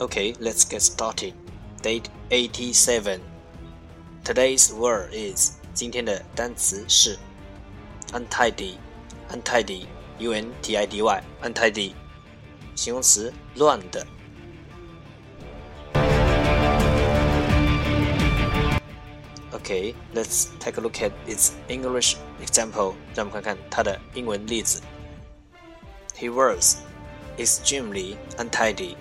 Okay, let's get started. Date 87. Today's word is 今天的单词是 untidy, untidy, u n t i d y, untidy，形容词乱的。Okay, let's take a look at its English example. 让我们看看它的英文例子。He was extremely untidy.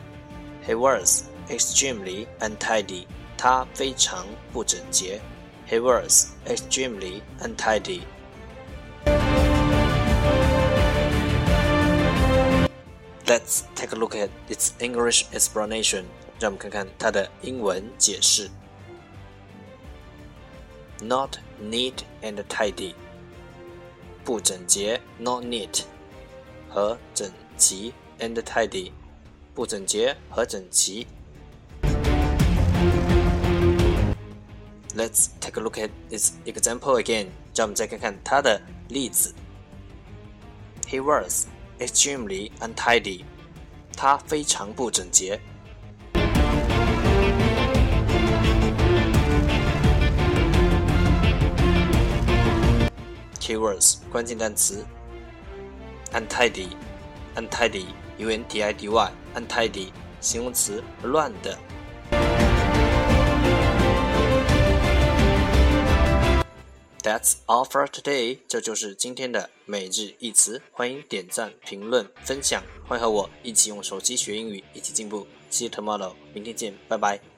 He was extremely untidy. 他非常不整洁。He was extremely untidy. Let's take a look at its English explanation. 让我们看看它的英文解释。Not neat and tidy. 不整洁，not neat，和整齐，and tidy。 不整洁和整齐。Let's take a look at its example again。让我们再看看它的例子。He was extremely untidy。他非常不整洁。Keywords 关键单词：untidy，untidy。 U n t i d y untidy 形容词乱的。That's all for today，这就是今天的每日一词。欢迎点赞、评论、分享，欢迎和我一起用手机学英语，一起进步。See you tomorrow，明天见，拜拜。